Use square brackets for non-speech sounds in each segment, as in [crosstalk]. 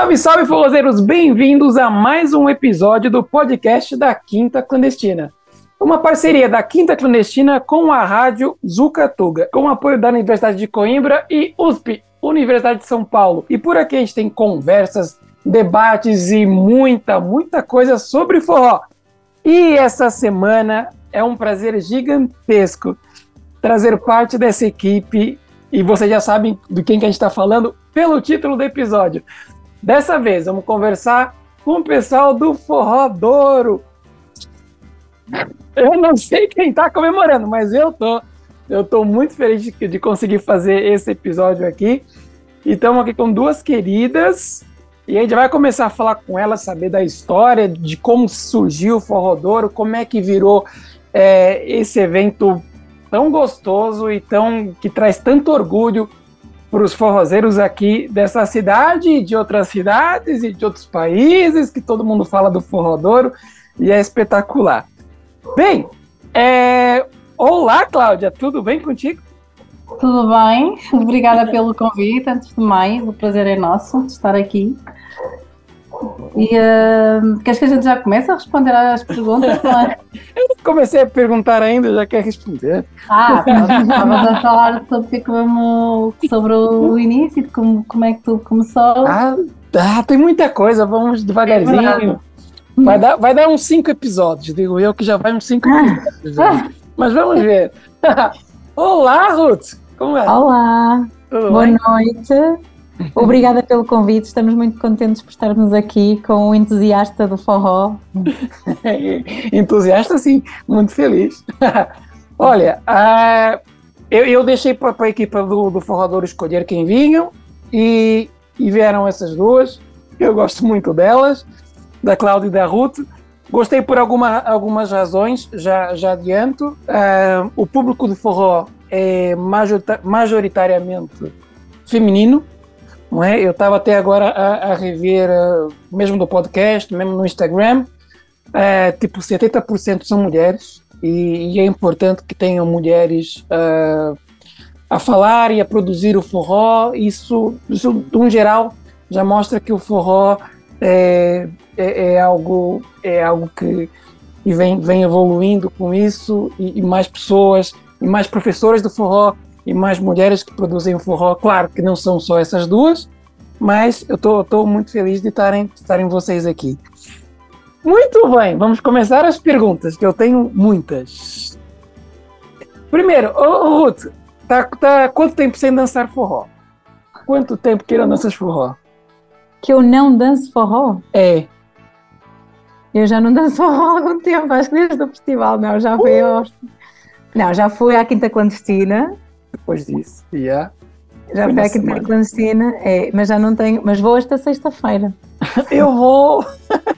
Salve, salve, forrozeiros! Bem-vindos a mais um episódio do podcast da Quinta Clandestina. Uma parceria da Quinta Clandestina com a rádio Zucatuga, com apoio da Universidade de Coimbra e USP, Universidade de São Paulo. E por aqui a gente tem conversas, debates e muita, muita coisa sobre forró. E essa semana é um prazer gigantesco trazer parte dessa equipe. E vocês já sabem de quem que a gente está falando pelo título do episódio. Dessa vez, vamos conversar com o pessoal do Forró Douro. Eu não sei quem está comemorando, mas eu tô. Eu tô muito feliz de, de conseguir fazer esse episódio aqui. E estamos aqui com duas queridas. E a gente vai começar a falar com elas, saber da história, de como surgiu o Forró Douro, como é que virou é, esse evento tão gostoso e tão que traz tanto orgulho para os forrozeiros aqui dessa cidade, de outras cidades e de outros países, que todo mundo fala do Forrodouro e é espetacular. Bem, é... olá Cláudia, tudo bem contigo? Tudo bem, [laughs] obrigada pelo convite. Antes de mais, o prazer é nosso estar aqui. E uh, queres que a gente já comece a responder às perguntas? É? [laughs] Comecei a perguntar ainda, já quer responder. Ah, [laughs] estavas a falar sobre, como, sobre o início, como, como é que tudo começou. Ah, ah tem muita coisa, vamos devagarzinho. É vai dar, vai dar uns cinco episódios, digo eu, que já vai uns cinco episódios. Ah. [laughs] Mas vamos ver. Olá, Ruth! Como é? Olá! Tudo Boa bem? noite. Obrigada pelo convite, estamos muito contentes por estarmos aqui com o entusiasta do forró. [laughs] entusiasta, sim, muito feliz. [laughs] Olha, uh, eu, eu, deixei para a equipa do, do Forrador escolher quem vinham e, e vieram essas duas. Eu gosto muito delas, da Cláudia e da Ruth. Gostei por alguma, algumas razões, já, já adianto. Uh, o público do forró é majoritariamente feminino, não é? Eu estava até agora a, a rever, uh, mesmo no podcast, mesmo no Instagram, uh, tipo 70% são mulheres e, e, é importante que tenham mulheres uh, a falar e a produzir o forró. Isso, isso, um geral, já mostra que o forró é, é, é algo, é algo que e vem, vem evoluindo com isso e, e mais pessoas e mais professores do forró e mais mulheres que produzem forró. Claro que não são só essas duas, mas eu tô muito feliz de estarem, estarem vocês aqui. Muito bem, vamos começar as perguntas, que eu tenho muitas. Primeiro, ô, Ruth, tá, tá quanto tempo sem dançar forró? Quanto tempo que não danças forró? Que eu não danço forró? É. Eu já não danço forró há algum tempo, acho que desde o festival, não, já fui uh! aos... Não, já fui à Quinta Clandestina, depois disso. Yeah. Já fui à Quinta Clandestina, é, mas já não tenho, mas vou esta sexta-feira. [laughs] Eu vou!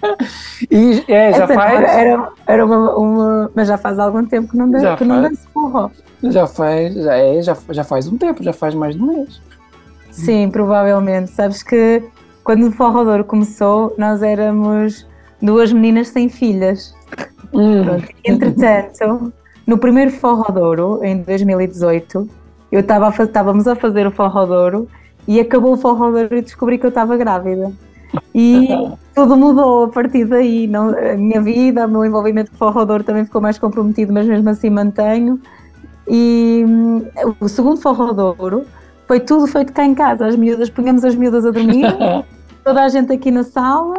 [laughs] e é, já faz. Era, era uma, uma, Mas já faz algum tempo que não danço, já que não danço forró. Já faz, já, é, já, já faz um tempo, já faz mais de um mês. Sim, provavelmente. Sabes que quando o Forrodor começou, nós éramos duas meninas sem filhas. Hum. Entretanto, no primeiro Forrodouro, em 2018, eu estava estávamos a fazer o Forrodouro e acabou o Forrodouro e descobri que eu estava grávida. E [laughs] tudo mudou a partir daí. Não, a minha vida, o meu envolvimento com o Forrodouro também ficou mais comprometido, mas mesmo assim mantenho. E hum, o segundo Forrodouro foi tudo feito cá em casa. As miúdas, punhamos as miúdas a dormir, [laughs] toda a gente aqui na sala,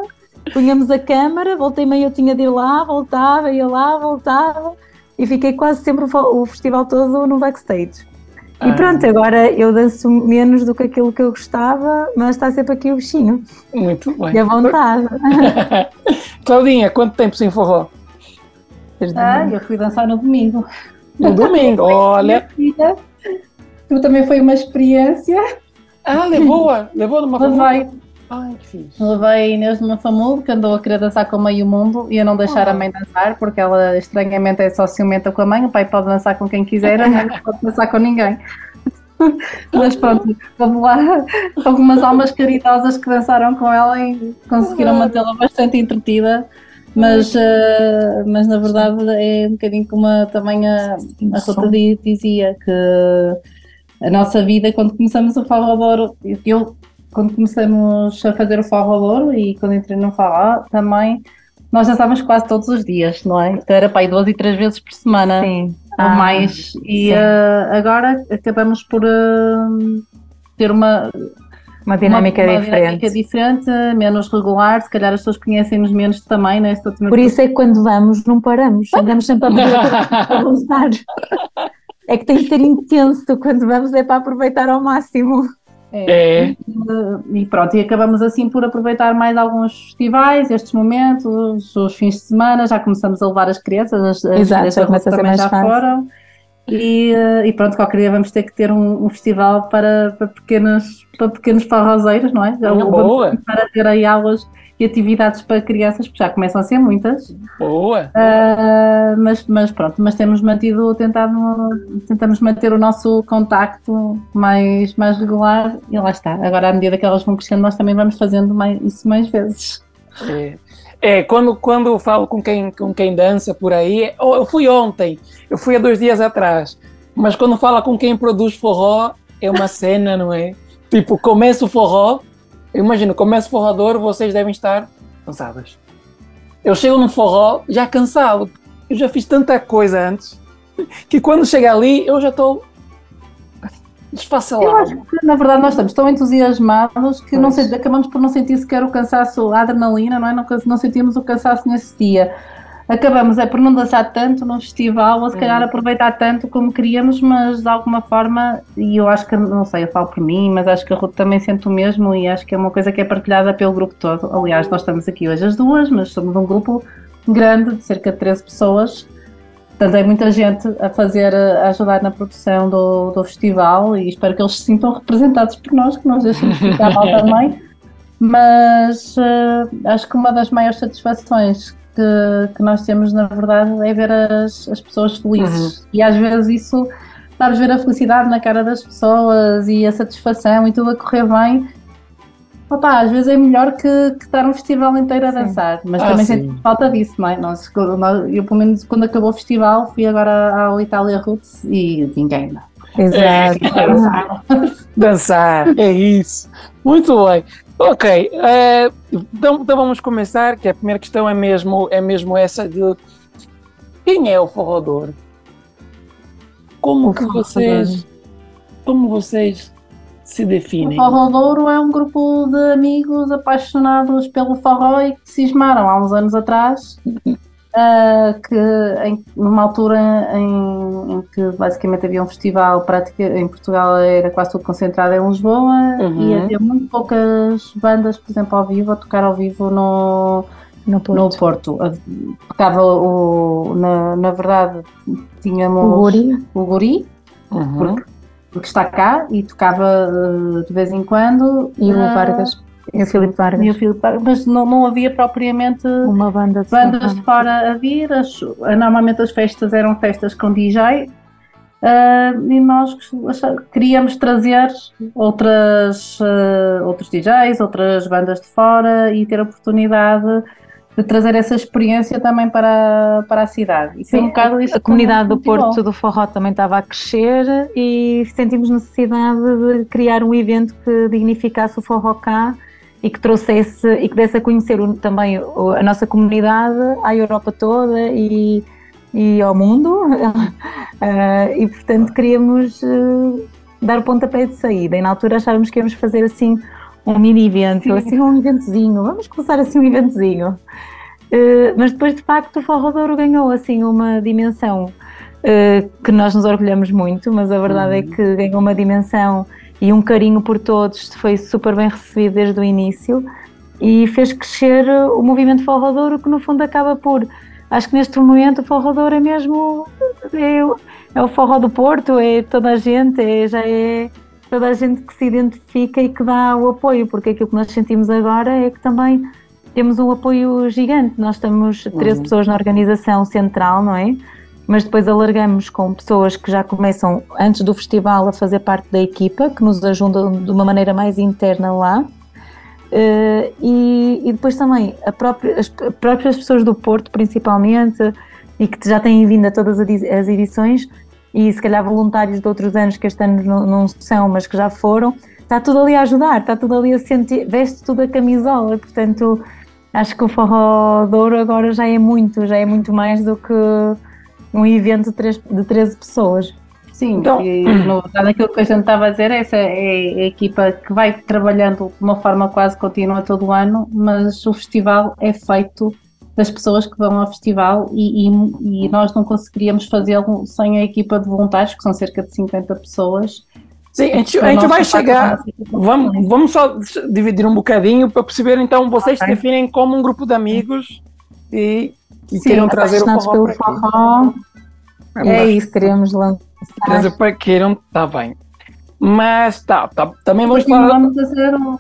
punhamos a câmara, voltei meio eu tinha de ir lá, voltava, ia lá, voltava e fiquei quase sempre o festival todo no backstage. Ah. E pronto, agora eu danço menos do que aquilo que eu gostava, mas está sempre aqui o bichinho. Muito bem. E a vontade. [laughs] Claudinha, quanto tempo sem forró? Ah, eu fui dançar no domingo. No domingo, olha. Tu também foi uma experiência. Ah, levou-a? Levou numa Levei, Ai, que fixe. Levei a Inês numa família que andou a querer dançar com meio mundo e a não deixar oh. a mãe dançar, porque ela estranhamente é só ciumenta com a mãe. O pai pode dançar com quem quiser, a mãe não pode dançar com ninguém. [laughs] Mas pronto, vamos lá. Algumas almas caridosas que dançaram com ela e conseguiram mantê-la bastante entretida. Mas, uh, mas na verdade é um bocadinho como a, também a, a Rota dizia, que a nossa vida, quando começamos o Forró eu quando começamos a fazer o Forró Louro e quando entrei no Forró também, nós dançávamos quase todos os dias, não é? Então era para aí duas e três vezes por semana. Sim. Ou ah, mais. E uh, agora acabamos por uh, ter uma uma dinâmica uma, uma diferente. dinâmica diferente, menos regular, se calhar as pessoas conhecem-nos menos também, né? Por isso é que quando vamos não paramos, andamos sempre a [laughs] avançar. é que tem que ser intenso, quando vamos é para aproveitar ao máximo. É. é. E pronto, e acabamos assim por aproveitar mais alguns festivais, estes momentos, os fins de semana, já começamos a levar as crianças, as, Exato, as já começa a ser mais já fácil. foram. E, eh, e, pronto, qualquer dia vamos ter que ter um, um festival para, para, pequenos, para pequenos farrozeiros, não é? Já Boa. Para ter aí aulas e atividades para crianças, porque já começam a ser muitas. Boa! Uh, mas, mas pronto, mas temos mantido, tentado, tentamos manter o nosso contacto mais, mais regular e lá está. Agora, à medida que elas vão crescendo, nós também vamos fazendo mais, isso mais vezes. É. É, quando, quando eu falo com quem, com quem dança por aí, eu fui ontem, eu fui há dois dias atrás, mas quando fala com quem produz forró, é uma cena, não é? Tipo, começa o forró, eu imagino, começa o forrador, vocês devem estar cansadas. Eu chego no forró já cansado, eu já fiz tanta coisa antes, que quando chega ali eu já estou eu acho que, na verdade, nós estamos tão entusiasmados que não sei, acabamos por não sentir sequer o cansaço, a adrenalina, não é? Não, não sentimos o cansaço nesse dia. Acabamos é por não dançar tanto no festival, ou se calhar uhum. aproveitar tanto como queríamos, mas de alguma forma, e eu acho que, não sei, eu falo por mim, mas acho que a Ruth também sente o mesmo e acho que é uma coisa que é partilhada pelo grupo todo. Aliás, nós estamos aqui hoje as duas, mas somos um grupo grande, de cerca de 13 pessoas, Portanto, é muita gente a fazer, a ajudar na produção do, do festival e espero que eles se sintam representados por nós, que nós deixemos ficar mal [laughs] também. Mas uh, acho que uma das maiores satisfações que, que nós temos, na verdade, é ver as, as pessoas felizes. Uhum. E às vezes isso, sabes, ver a felicidade na cara das pessoas e a satisfação e tudo a correr bem Opa, às vezes é melhor que, que estar um festival inteiro a dançar, mas ah, também sente falta disso, não é? Nós, eu, pelo menos, quando acabou o festival, fui agora ao Itália Roots e ninguém, não. Exato. É, [laughs] dançar. dançar, é isso. Muito bem. Ok, uh, então, então, vamos começar, que a primeira questão é mesmo, é mesmo essa de quem é o forrador? Como o que vocês, como vocês se definem? O Forró Douro é um grupo de amigos apaixonados pelo forró e que cismaram há uns anos atrás, uh, que em, numa altura em, em, que basicamente havia um festival prático em Portugal era quase tudo concentrado em Lisboa uhum. e havia muito poucas bandas, por exemplo, ao vivo, a tocar ao vivo no no Porto. No Porto. Tocava o, na, na verdade, tínhamos o Guri, o Guri uhum. porque porque está cá e tocava uh, de vez em quando. E o uh, Vargas. E o Filipe Vargas. E o Filipe Vargas, mas não, não havia propriamente uma banda de bandas de fora a vir. As, normalmente as festas eram festas com DJ. Uh, e nós queríamos trazer outras, uh, outros DJs, outras bandas de fora e ter a oportunidade de trazer essa experiência também para, para a cidade. E Sim, um bocado a comunidade do Porto do Forró também estava a crescer e sentimos necessidade de criar um evento que dignificasse o Forró cá e que trouxesse e que desse a conhecer também a nossa comunidade à Europa toda e, e ao mundo. uh, [laughs] e portanto queríamos uh, dar o pontapé de saída. E na altura achávamos que íamos fazer assim um mini evento, Sim. assim um eventozinho, vamos começar assim um eventozinho. Uh, mas depois de facto o Forrodouro ganhou assim uma dimensão que nós nos orgulhamos muito, mas a verdade é uhum. é que ganhou uma dimensão e um carinho por todos, foi super bem recebido desde o início e fez crescer o movimento Forrodouro que no fundo acaba por acho que neste momento o Forrodouro é mesmo é, é o forró do Porto, é toda a gente, é, já é toda a gente que se identifica e que dá o apoio, porque aquilo que nós sentimos agora é que também temos um apoio gigante. Nós estamos 13 uhum. pessoas na organização central, não é? Mas depois alargamos com pessoas que já começam antes do festival a fazer parte da equipa, que nos ajudam de uma maneira mais interna lá. Uh, e, e, depois também própria, as próprias pessoas do Porto, principalmente, e que já têm vindo a todas as edições, e se calhar voluntários de outros anos que este ano não, não são, mas que já foram, está tudo ali a ajudar, está tudo ali a sentir, veste tudo a camisola, portanto acho que o Forró Douro agora já é muito, já é muito mais do que um evento de, três, de 13 pessoas. Sim, então, e [clears throat] no aquilo que a gente estava a dizer, essa é a equipa que vai trabalhando de uma forma quase contínua todo o ano, mas o festival é feito das pessoas que vão ao festival e, e, e nós não conseguiríamos fazê-lo sem a equipa de voluntários, que são cerca de 50 pessoas. Sim, a gente, a gente vai chegar. Vamos, vamos só dividir um bocadinho para perceber. Então, vocês okay. definem como um grupo de amigos e, e Sim, queiram trazer o forró. Pelo forró. É isso, queremos lançar. Trazer para queiram, está bem. Mas tá, tá também vamos falar. Vamos fazer um,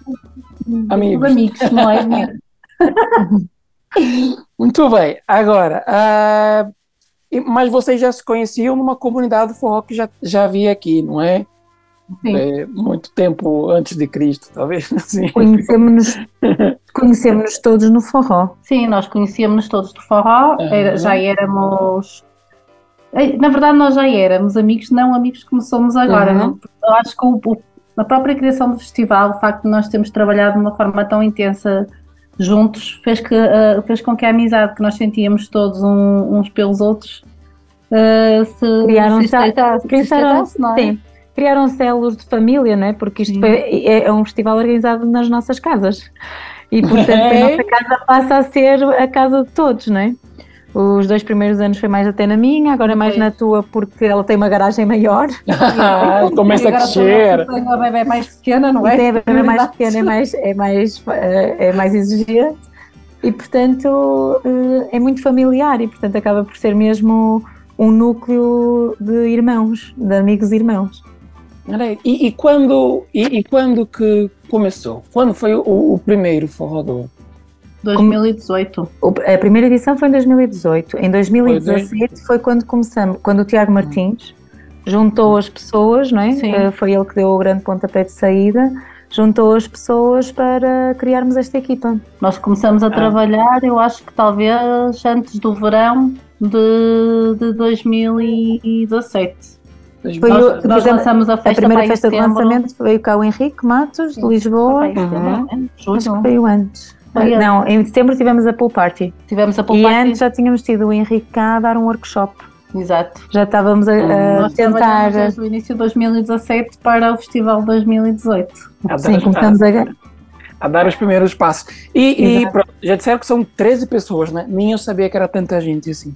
amigos. amigos, não é? [laughs] [laughs] Muito bem. Agora, uh, mas vocês já se conheciam numa comunidade de forró que já, já havia aqui, não é? É, muito tempo antes de Cristo, talvez. [laughs] Assim. Conhecemos-nos [laughs] conhecemos todos no forró. Sim, nós conhecíamos-nos todos do forró, era, já éramos. Na verdade, nós já éramos amigos, não amigos como somos agora. Uhum. Não? Eu acho que o, a própria criação do festival, o facto de nós termos trabalhado de uma forma tão intensa juntos, fez, que, uh, fez com que a amizade que nós sentíamos todos um, uns pelos outros uh, se criaram-se. Se é? Sim criaram células de família, não é? Porque isto é, é, um festival organizado nas nossas casas. E, portanto, [laughs] é. a nossa casa passa a ser a casa de todos, não é? Os dois primeiros anos foi mais até na minha, agora mais na tua, porque ela tem uma garagem maior. [laughs] Começa a crescer. Tem a bebê mais pequena, não é? Tem a bebê mais pequena, é mais, é mais, é mais exigente. E, portanto, eh, é muito familiar e, portanto, acaba por ser mesmo um núcleo de irmãos, de amigos irmãos. E, e, quando, e, e, quando que começou? Quando foi o, o primeiro forró 2018. A primeira edição foi em 2018. Em 2017 foi quando começamos, quando o Tiago Martins juntou as pessoas, não é? Sim. Eh, foi ele que deu o grande pontapé de saída. Juntou as pessoas para criarmos esta equipa. Nós começamos a ah. trabalhar, eu acho que talvez antes do verão de, de 2017. Foi nós, nós lançamos a, festa a primeira festa de lançamento veio cá o Henrique Matos, Sim. de Lisboa. Uhum. Acho que veio antes. Foi não, em setembro tivemos a pool party. Tivemos a pool e party. antes já tínhamos tido o Henrique cá a dar um workshop. Exato. Já estávamos a, a Nós tentar. Desde o início de 2017 para o Festival 2018. A Sim, começamos a, a, dar os primeiros passos. E, e pronto, já disseram que são 13 pessoas, né? Nem eu sabia que era tanta gente assim.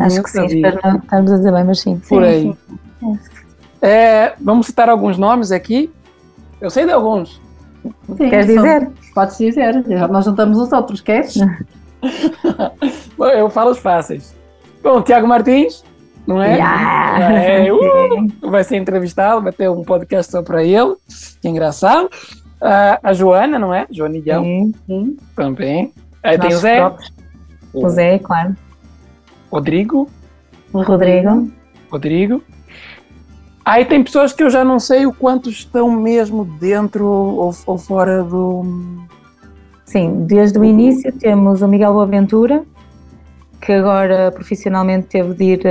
Acho que sim, espero não estamos a dizer bem, mas sim. Por aí. Sim. É, vamos citar alguns nomes aqui. Eu sei de alguns. Sim, Queres dizer? Podes dizer. Nós juntamos os outros, queres? [laughs] eu falo os fáceis. Bom, Tiago Martins, não é? Yeah. é [laughs] uh, vai ser entrevistado, vai ter um podcast só para ele. Que engraçado. Uh, a Joana, não é? Joanilhão. Sim, sim. Também. Aí tem o Zé. O Zé, claro. Rodrigo. Rodrigo. Rodrigo. Aí tem pessoas que eu já não sei o quanto estão mesmo dentro ou, ou fora do. Sim, desde o início temos o Miguel Boaventura, que agora profissionalmente teve de ir.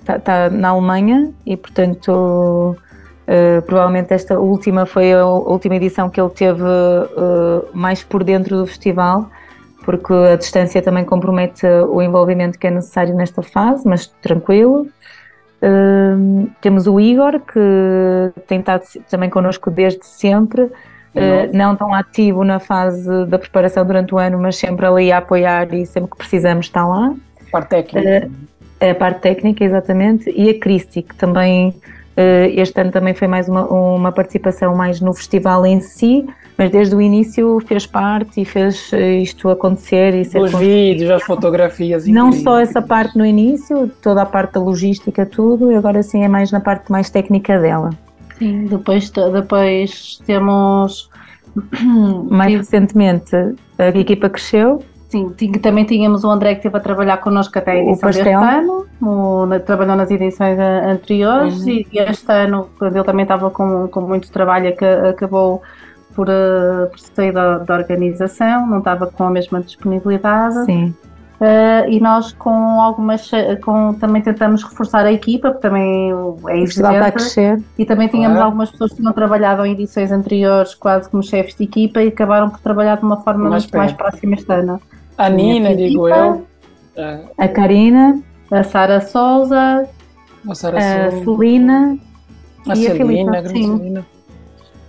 está uh, tá na Alemanha e, portanto. Uh, provavelmente esta última foi a última edição que ele teve uh, mais por dentro do festival porque a distância também compromete o envolvimento que é necessário nesta fase, mas tranquilo. Uh, temos o Igor, que tem estado também connosco desde sempre, uh, não tão ativo na fase da preparação durante o ano, mas sempre ali a apoiar e sempre que precisamos está lá. Parte técnica. Uh, a parte técnica, exatamente. E a Cristi, que também este ano também foi mais uma, uma participação mais no festival em si, mas desde o início fez parte e fez eh, isto acontecer e ser Os vídeos, as fotografias. Não incríveis. só essa parte no início, toda a parte da logística, tudo, e agora sim é mais na parte mais técnica dela. Sim, depois, depois temos. Mais recentemente a equipa cresceu. Sim, também tínhamos o André que esteve a trabalhar connosco até a edição deste ano, o, trabalhou nas edições anteriores uhum. e este ano, quando ele também estava com, com muito trabalho, que acabou por, uh, por sair da, da, organização, não estava com a mesma disponibilidade. Sim. Uh, e nós com algumas com, também tentamos reforçar a equipa, porque também é exigente. a crescer. E também tínhamos ah. algumas pessoas que tinham trabalhado em edições anteriores quase como chefes de equipa e acabaram por trabalhar de uma forma mais muito mais próxima este ano. A Nina, digo eu. A Karina. A Sara Souza. A, a Celina. A e Celina, a Celina.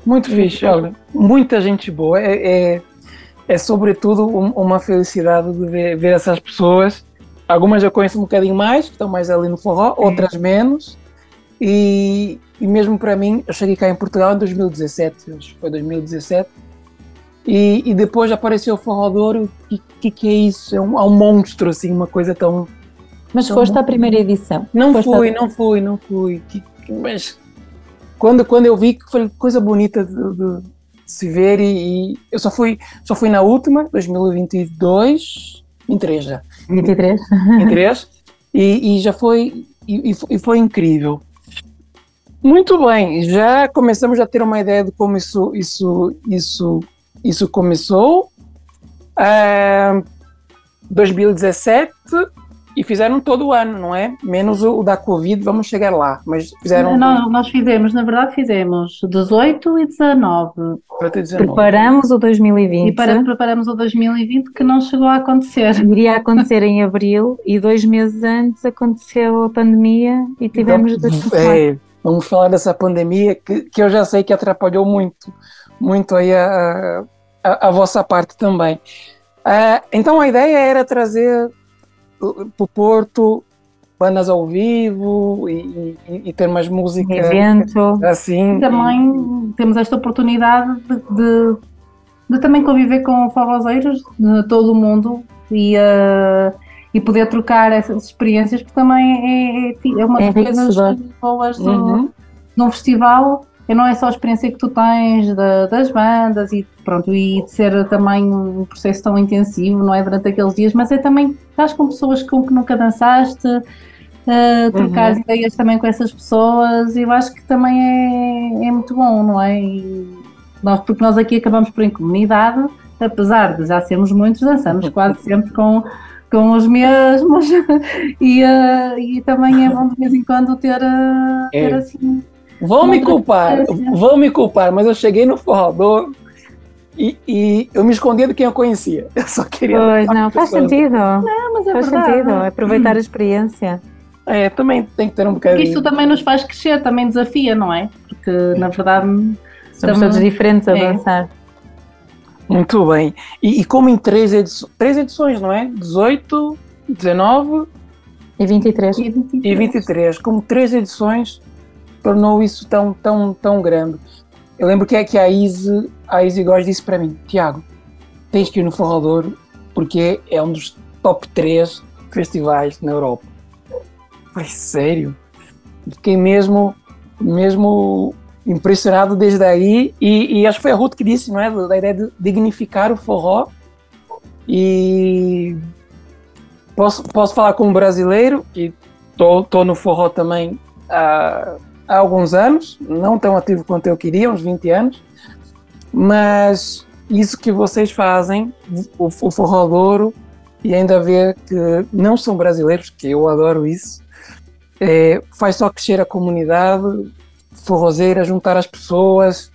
Muito fixe, olha. Muita gente boa. É, é é sobretudo um, uma felicidade de ver, ver, essas pessoas. Algumas eu conheço um bocadinho mais, que estão mais ali no forró, outras menos. E, e mesmo para mim, eu cheguei cá em Portugal em 2017, acho que foi 2017. E, e depois apareceu o Forró de Ouro. O que, que, é isso? É um, é um monstro, assim, uma coisa tão. Mas tão foste à primeira edição? Não foste fui, a... não fui, não fui. Mas quando, quando eu vi que foi coisa bonita de, de se ver e, e, eu só fui, só fui na última, 2022, 23 já. 23? 23, e, e já foi, e, e, foi incrível. Muito bem, já começamos a ter uma ideia de como isso, isso, isso, isso começou. Uh, 2017 e fizeram todo o ano, não é? Menos o, o da Covid, vamos chegar lá. Mas fizeram. Não, nós fizemos, na verdade, fizemos 18 e 19. 19. Preparamos o 2020. E para, preparamos o 2020 que não chegou a acontecer. Iria [laughs] acontecer em abril e dois meses antes aconteceu a pandemia e tivemos então, dois é, Vamos falar dessa pandemia que, que eu já sei que atrapalhou muito, muito aí a, a, a vossa parte também. Uh, então a ideia era trazer para o Porto, bandas ao vivo e, e, e ter mais música. Evento. Assim. E também temos esta oportunidade de, de, de também conviver com forrozeiros de todo o mundo e, uh, e poder trocar essas experiências, porque também é, é, é uma das é coisas boas uhum. de um festival não é só a experiência que tu tens de, das bandas e pronto, e de ser também um processo tão intensivo, não é durante aqueles dias, mas é também estás com pessoas com que nunca dançaste, uh, trocar uhum. ideias também com essas pessoas, e eu acho que também é, é muito bom, não é? E nós, porque nós aqui acabamos por em comunidade, apesar de já sermos muitos, dançamos [laughs] quase sempre com com os mesmos [laughs] e, uh, e também é bom de vez em quando ter, uh, ter é. assim Vão me culpar, vão me culpar, mas eu cheguei no forrador e, e, eu me escondia de quem eu conhecia. [laughs] Eu só queria. Pois, não, faz sentido. Não, mas é faz verdade. sentido, é aproveitar a experiência. É, também tem que ter um bocadinho. Isso também nos faz crescer, também desafia, não é? Porque na verdade. Somos todos diferentes a é. dançar. Muito bem. E, e, como em três, edições, três edições, não é? 18, 19 e 23. E 23. E 23. Como três edições, tornou isso tão, tão, tão grande. Eu lembro que, que a Izzy, a Izzy Góes disse para mim, Tiago, tens que ir no Forrador porque é um dos top 3 festivais na Europa. Falei, sério? Fiquei mesmo, mesmo impressionado desde aí e, e, acho que foi a Ruth que disse, não é? Da ideia de dignificar o forró e posso, posso falar como brasileiro e estou no forró também há há alguns anos, não tão ativo quanto eu queria, uns 20 anos, mas isso que vocês fazem, o, o Forró e ainda ver que não são brasileiros, que eu adoro isso, é, faz só crescer a comunidade forrozeira, juntar as pessoas,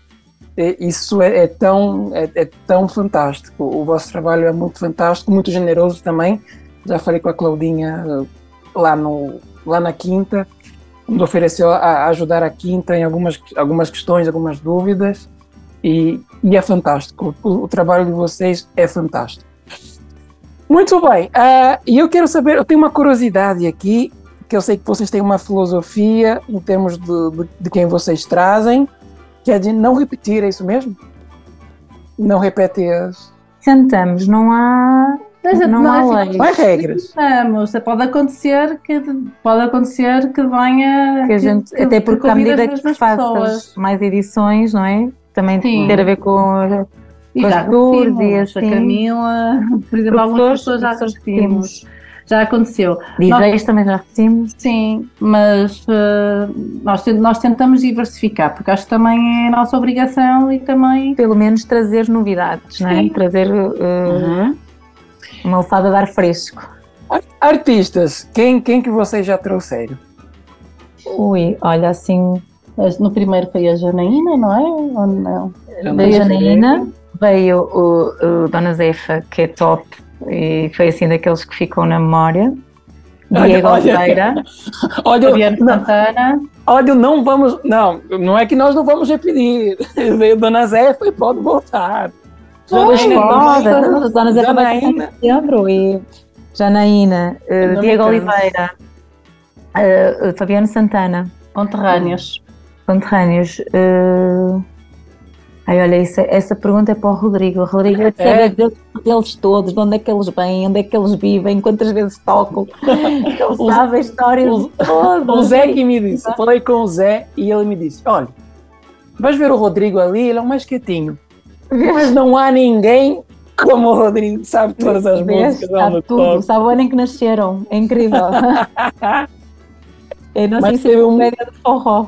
é, isso é, é tão, é, é, tão fantástico. O vosso trabalho é muito fantástico, muito generoso também. Já falei com a Claudinha lá, no, lá na Quinta, nos ofereceu a ajudar a Quinta em algumas, algumas questões, algumas dúvidas, e, e é fantástico. O, o, trabalho de vocês é fantástico. Muito bem, uh, e eu quero saber, eu tenho uma curiosidade aqui, que eu sei que vocês têm uma filosofia em termos de, de, de quem vocês trazem, que é de não repetir, é isso mesmo? Não repete as. Tentamos, não há mas, não, não há lei. Não há regras. Vamos, pode acontecer que pode acontecer que venha que a gente, que, até porque à medida que faças mais edições, não é? Também Sim. ter a ver com, e com já e assim. A Camila, por exemplo, algumas pessoas já repetimos. Já aconteceu. DJs nós, também já repetimos? Sim, mas uh, nós, nós tentamos diversificar, porque acho que também é a nossa obrigação e também. Pelo menos trazer novidades, Sim. não é? Trazer. Uh, uhum uma alçada de ar fresco. Artistas, quem, quem que vocês já trouxeram? Ui, olha, assim. No primeiro foi a Janaína, não é? Ou não? Veio a Janaína, veio o, o Dona Zefa, que é top, e foi assim daqueles que ficam na memória. Diego Oliveira, [laughs] olha, Fabiano Santana. Olha, não vamos. Não, não é que nós não vamos repetir. [laughs] Veio Dona Zefa e pode voltar. Janaína, Dona em setembro e Janaína, uh, Diego Oliveira, uh, Fabiano Santana. Conterrâneos. Conterrâneos. Uh, Ai, olha, isso, essa pergunta é para o Rodrigo. O Rodrigo é de saber deles todos, de onde é que eles vêm, onde é que eles vivem, quantas vezes tocam. [laughs] Ele sabe a história o, todos. O Zé que me disse, falei com o Zé e ele me disse: olha, vais ver o Rodrigo ali, ele é o mais quietinho. Mas não há ninguém como o Rodrigo, sabe todas as músicas. Sabe tudo, sabe o ano em que nasceram. É incrível. [laughs] é a nossa enciclopédia um... de forró.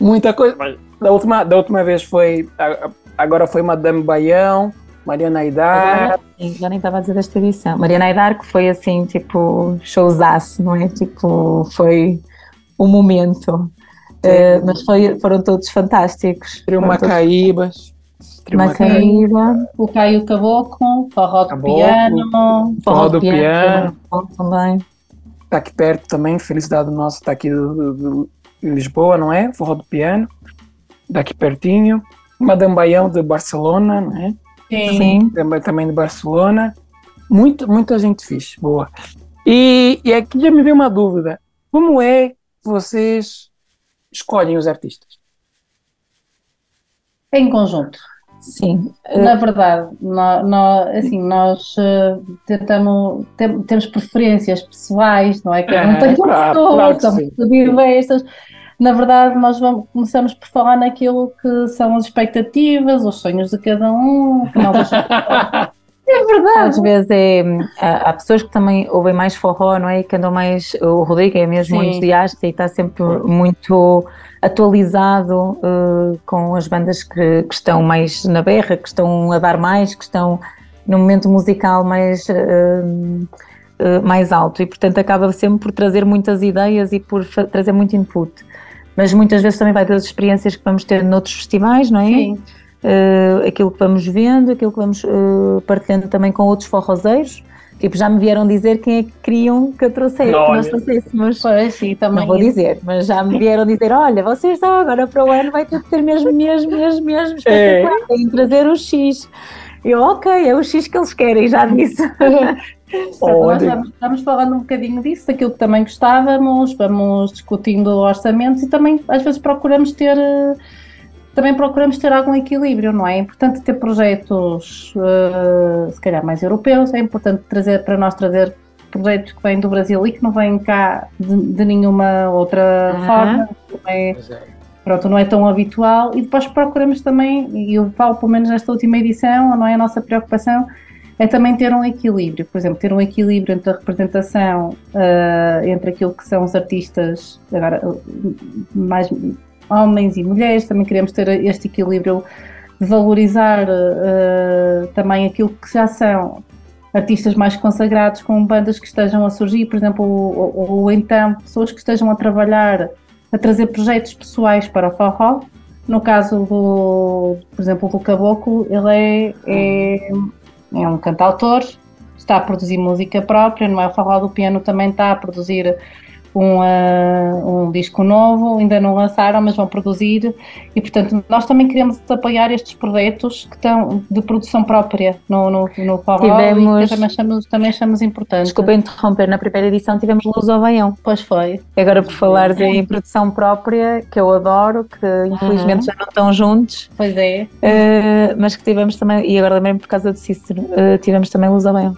Muita coisa. Mas da última, da última vez foi. Agora foi Madame Baião, Mariana Aidar. já nem estava a dizer desta edição. Mariana Aidar, que foi assim, tipo, showzaço, não é? Tipo, foi um momento. Uh, mas foi, foram todos fantásticos. Trio Macaíbas. Macaíba. O Caio Caboclo, Forró do Piano. Forró do Piano. Também. Está aqui perto também, felicidade nossa, está aqui do, do, do, em Lisboa, não é? Forró do Piano daqui pertinho. Madame Baião de Barcelona, né? Sim. Sim. Também, também de Barcelona. Muito, muita gente fixe, boa. E, e aqui já me veio uma dúvida. Como é que vocês escolhem os artistas? Em conjunto. Sim. Na verdade, nós, nós assim, nós uh, tentamos, tem, temos preferências pessoais, não é? Que não tem claro, claro somos diversas na verdade, nós vamos, começamos por falar naquilo que são as expectativas, os sonhos de cada um. [laughs] É verdade. Às vezes é, há, pessoas que também ouvem mais forró, não é? Que andam mais. O Rodrigo é mesmo Sim. entusiasta e está sempre muito atualizado uh, com as bandas que, que, estão mais na berra, que estão a dar mais, que estão no momento musical mais. Uh, mais alto e portanto acaba sempre por trazer muitas ideias e por trazer muito input mas muitas vezes também vai das experiências que vamos ter noutros festivais, não é? Sim. Uh, aquilo que vamos vendo, aquilo que vamos uh, partilhando também com outros forrozeiros. Tipo, já me vieram dizer quem é que queriam que eu trouxesse, que nós trouxéssemos. Pois, sim, também. Não vou dizer, mas já me vieram dizer: olha, vocês estão agora para o ano, vai ter que ter mesmo, mesmo, mesmo, mesmo é. espetacular, é. trazer o X. Eu, ok, é o X que eles querem, já disse. [laughs] nós [laughs] estamos, falando um bocadinho disso, daquilo que também gostávamos, vamos discutindo orçamentos e também às vezes procuramos ter também procuramos ter algum equilíbrio, não é? É importante ter projetos uh, se calhar mais europeus, é importante trazer para nós trazer projetos que vêm do Brasil e que não vêm cá de, de nenhuma outra uhum. forma. É, é, pronto, não é tão habitual. E depois procuramos também, e eu falo pelo menos nesta última edição, não é a nossa preocupação, é também ter um equilíbrio, por exemplo, ter um equilíbrio entre a representação, uh, entre aquilo que são os artistas, agora, mais homens e mulheres, também queremos ter este equilíbrio de valorizar uh, também aquilo que já são artistas mais consagrados com bandas que estejam a surgir, por exemplo, ou, ou, ou então pessoas que estejam a trabalhar, a trazer projetos pessoais para o forró. No caso do, por exemplo, do Caboclo, ele é, é é um cantautor, está a produzir música própria, não é? O Forró do Piano também está a produzir um, uh, um disco novo, ainda não lançaram, mas vão produzir, e portanto nós também queremos apoiar estes projetos que estão de produção própria no, no, no forró, tivemos, e também achamos, também achamos importante. Desculpa interromper, na primeira edição tivemos Luz ao Baião. Pois foi. Agora por falar em produção própria, que eu adoro, que infelizmente uhum. já não estão juntos. Pois é. Uh, mas que tivemos também, e agora mesmo por causa do Cícero, uh, tivemos também Luz ao Baião.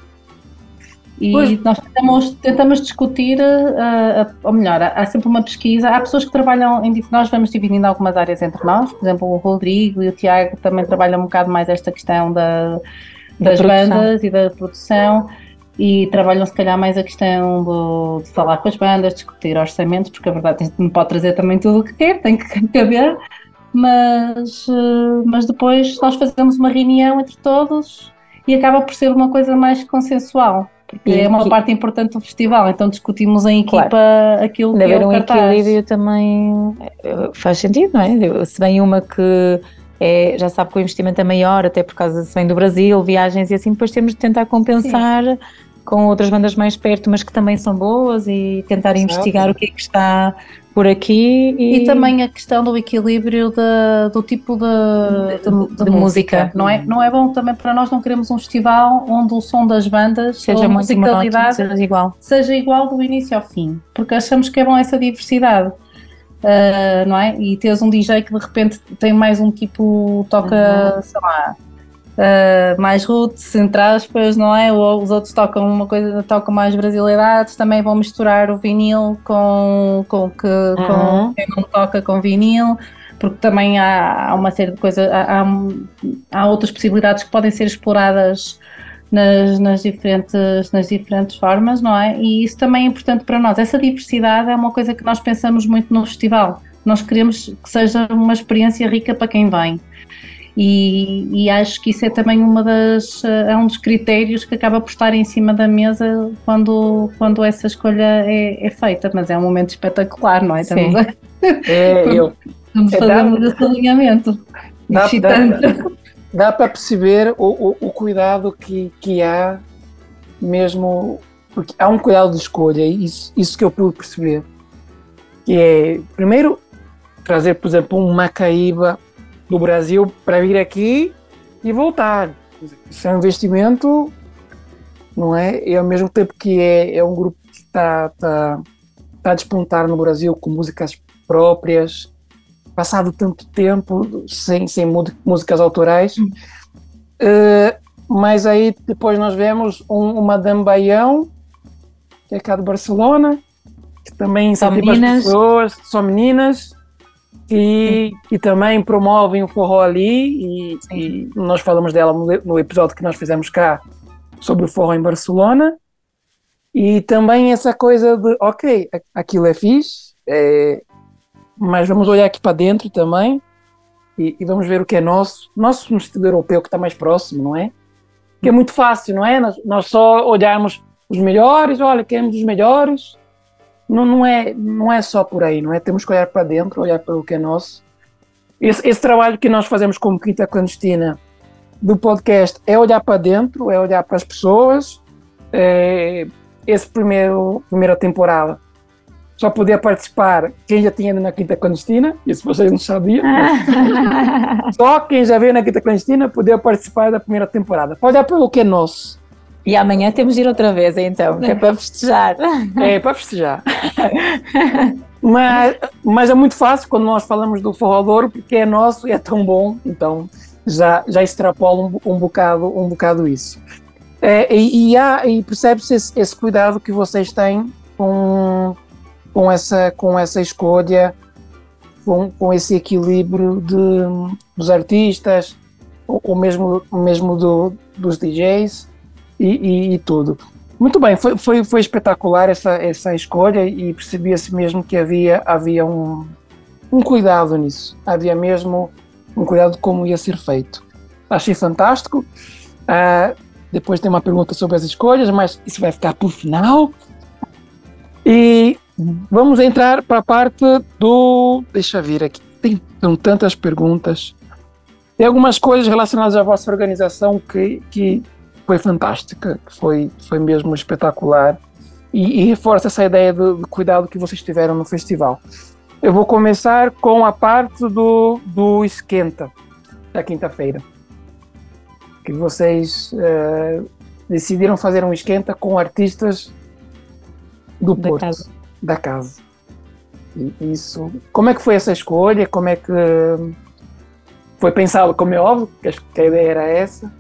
E pois. nós tentamos, tentamos discutir, uh, ou melhor, há sempre uma pesquisa. Há pessoas que trabalham em. Nós vamos dividindo algumas áreas entre nós, por exemplo, o Rodrigo e o Tiago também trabalham um bocado mais esta questão da, das da bandas e da produção e trabalham se calhar mais a questão do, de falar com as bandas, discutir orçamentos, porque a verdade não pode trazer também tudo o que quer, tem que [laughs] caber, mas, mas depois nós fazemos uma reunião entre todos e acaba por ser uma coisa mais consensual e é uma que... parte importante do festival, então discutimos em equipa claro. aquilo que haver é um equilíbrio também eh, faz sentido, não é? Se vem uma que é, já sabe que o investimento é maior, até por causa se vem do Brasil, viagens e assim, depois temos de tentar compensar Sim. com outras bandas mais perto, mas que também são boas e tentar Exato. investigar o que é que está por aqui. E, e também a questão do equilíbrio de, do tipo de, de, de, de música, não é? Não é bom também para nós, não queremos um festival onde o som das bandas seja a musicalidade seja igual. seja igual do início ao fim, porque achamos que é bom essa diversidade. Uh, não é? E teres um DJ que de repente tem mais um tipo, toca, uhum. sei lá, uh, mais roots, entre aspas, não é? Ou os outros tocam uma coisa, tocam mais brasileidades, também vão misturar o vinil com, com, que, uhum. com quem não toca com vinil, porque também há, há uma série de coisas, há, há, há, outras possibilidades que podem ser exploradas nas, nas, diferentes, nas diferentes formas, não é? E isso também é importante para nós. Essa diversidade é uma coisa que nós pensamos muito no festival. Nós queremos que seja uma experiência rica para quem vem. E, e, acho que isso é também uma das eh, é um dos critérios que acaba por estar em cima da mesa quando, quando essa escolha é, é feita, mas é um momento espetacular, não é? Sim. Estamos a, é, eu, [laughs] estamos é, fazendo esse alinhamento. Dá, dá, dá, para perceber o, o, o, cuidado que, que há mesmo, porque há um cuidado de escolha, isso, isso que eu pude perceber. Que é, primeiro, trazer, por exemplo, um Macaíba do Brasil para vir aqui e voltar. Isso é um investimento, não é? E ao mesmo tempo que é, é um grupo que está tá, tá a despontar no Brasil com músicas próprias, passado tanto tempo sem, sem músicas autorais. Uh, mas aí depois nós vemos um, uma Dambaião, que é cá de Barcelona, que também são meninas. pessoas, são meninas, e, e também promovem o forró ali, e, e, nós falamos dela no episódio que nós fizemos cá sobre o forró em Barcelona. E também essa coisa de, ok, aquilo é fixe, é, mas vamos olhar aqui para dentro também e, e, vamos ver o que é nosso, nosso no estilo europeu que está mais próximo, não é? Que é muito fácil, não é? Nós, nós só olharmos os melhores, olha, queremos os melhores, não, não, é, não é só por aí, não é? Temos que olhar para dentro, olhar para o que é nosso. Esse, esse trabalho que nós fazemos como Quinta Clandestina do podcast é olhar para dentro, é olhar para as pessoas. É, esse primeiro primeira temporada só podia participar quem já tinha ido na Quinta Clandestina, isso vocês não sabiam. [laughs] só quem já veio na Quinta Clandestina podia participar da primeira temporada. Pode olhar pelo que é nosso. E amanhã temos de ir outra vez, então, que é para festejar. É, para festejar. [laughs] mas, mas é muito fácil quando nós falamos do forró Douro, porque é nosso e é tão bom, então já, já extrapola um, um, bocado, um bocado isso. É, e, e, e percebe-se esse, esse, cuidado que vocês têm com, com, essa, com essa escolha, com, com esse equilíbrio de, dos artistas, ou, ou mesmo, mesmo do, dos DJs e, e, e tudo. Muito bem, foi, foi, foi espetacular essa, essa escolha e percebia-se mesmo que havia, havia um, um cuidado nisso. Havia mesmo um cuidado de como ia ser feito. Achei fantástico. Uh, depois tem uma pergunta sobre as escolhas, mas isso vai ficar por final. E vamos entrar para a parte do. Deixa eu ver aqui. Tem, tem tantas perguntas. Tem algumas coisas relacionadas à vossa organização que, que foi fantástica, foi, foi mesmo espetacular e, e reforça essa ideia de, de, cuidado que vocês tiveram no festival. Eu vou começar com a parte do, do esquenta da quinta-feira, que vocês uh, decidiram fazer um esquenta com artistas do da Porto, casa. da casa. E isso, como é que foi essa escolha? Como é que foi pensado? Como é óbvio que a ideia era essa.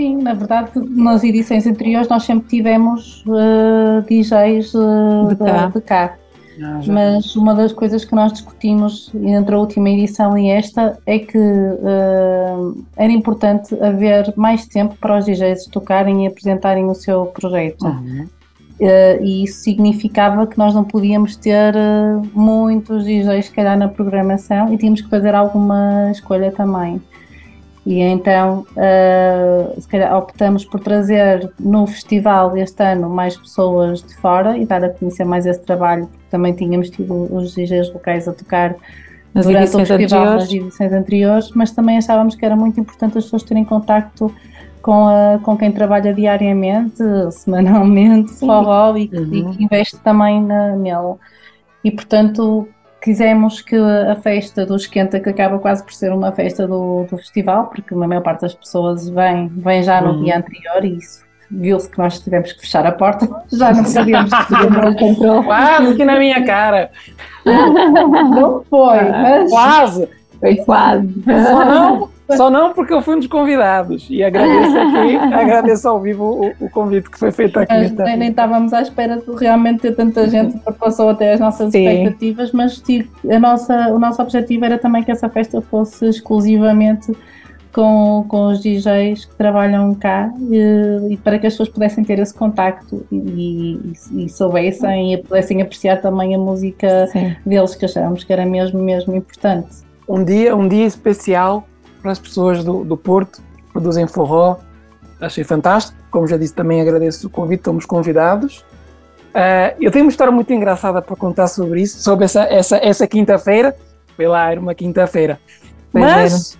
Sim, na verdade, nas edições anteriores nós sempre tivemos uh, DJs uh, de cá. De, de cá. Ah, Mas uma das coisas que nós discutimos entre a última edição e esta é que uh, era importante haver mais tempo para os DJs tocarem e apresentarem o seu projeto. Uhum. Uh, e isso significava que nós não podíamos ter uh, muitos DJs, se calhar, na programação e tínhamos que fazer alguma escolha também. E então, uh, se calhar optamos por trazer no festival este ano mais pessoas de fora e dar a conhecer mais esse trabalho, porque também tínhamos tido os DJs locais a tocar nas durante o festival anteriores. nas edições anteriores, mas também achávamos que era muito importante as pessoas terem contacto com, a, com quem trabalha diariamente, [laughs] semanalmente, forró e, uhum. e, que investe também na, nele. E portanto quisemos que a festa do Esquenta, que acaba quase por ser uma festa do, do festival, porque a maior parte das pessoas vem, vem já no uhum. dia anterior e isso viu-se que nós tivemos que fechar a porta, [laughs] já não sabíamos que [laughs] controle. Quase que na minha cara. Não foi, mas... Quase. Foi quase. Só não, só não porque eu fui um dos convidados. E agradeço aqui, [laughs] agradeço ao vivo o, o convite que foi feito aqui. Mas, nem, nem estávamos à espera de realmente ter tanta gente que passou até as nossas Sim. expectativas, mas tipo, a nossa, o nosso objetivo era também que essa festa fosse exclusivamente com, com os DJs que trabalham cá e, e para que as pessoas pudessem ter esse contacto e, e, e soubessem e pudessem apreciar também a música Sim. deles, que achávamos que era mesmo, mesmo importante. Um dia, um dia especial para as pessoas do, do Porto que produzem forró. Achei fantástico. Como já disse, também agradeço o convite, estamos convidados. Uh, eu tenho uma história muito engraçada para contar sobre isso, sobre essa, essa, essa quinta-feira. Foi lá, era uma quinta-feira. Mas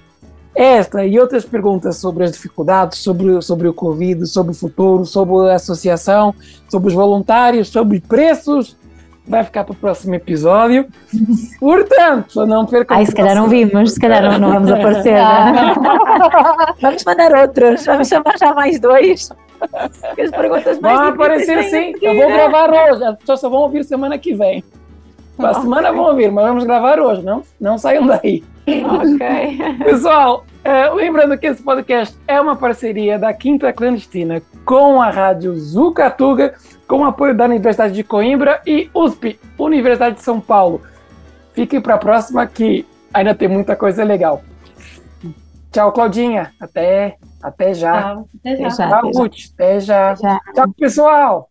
esta e outras perguntas sobre as dificuldades, sobre, sobre o Covid, sobre o futuro, sobre a associação, sobre os voluntários, sobre preços, vai ficar para o próximo episódio. Portanto, não percam. Ai, se calhar não vimos, se calhar não, não vamos aparecer. Né? [laughs] vamos mandar outros, vamos chamar já mais dois. As perguntas mais vão aparecer sim. Eu vou gravar hoje, as pessoas só vão ouvir semana que vem. Para a semana vão ouvir, mas vamos gravar hoje, não, não saiam daí. Ok. [laughs] Pessoal, uh, lembrando que esse podcast é uma parceria da Quinta Clandestina com a Rádio Zucatuga, com o apoio da Universidade de Coimbra e USP, Universidade de São Paulo. Fiquem para a próxima que ainda tem muita coisa legal. Tchau, Claudinha. Até, até já. Tchau, até já. Tchau. Até já. Até já. Tchau, pessoal.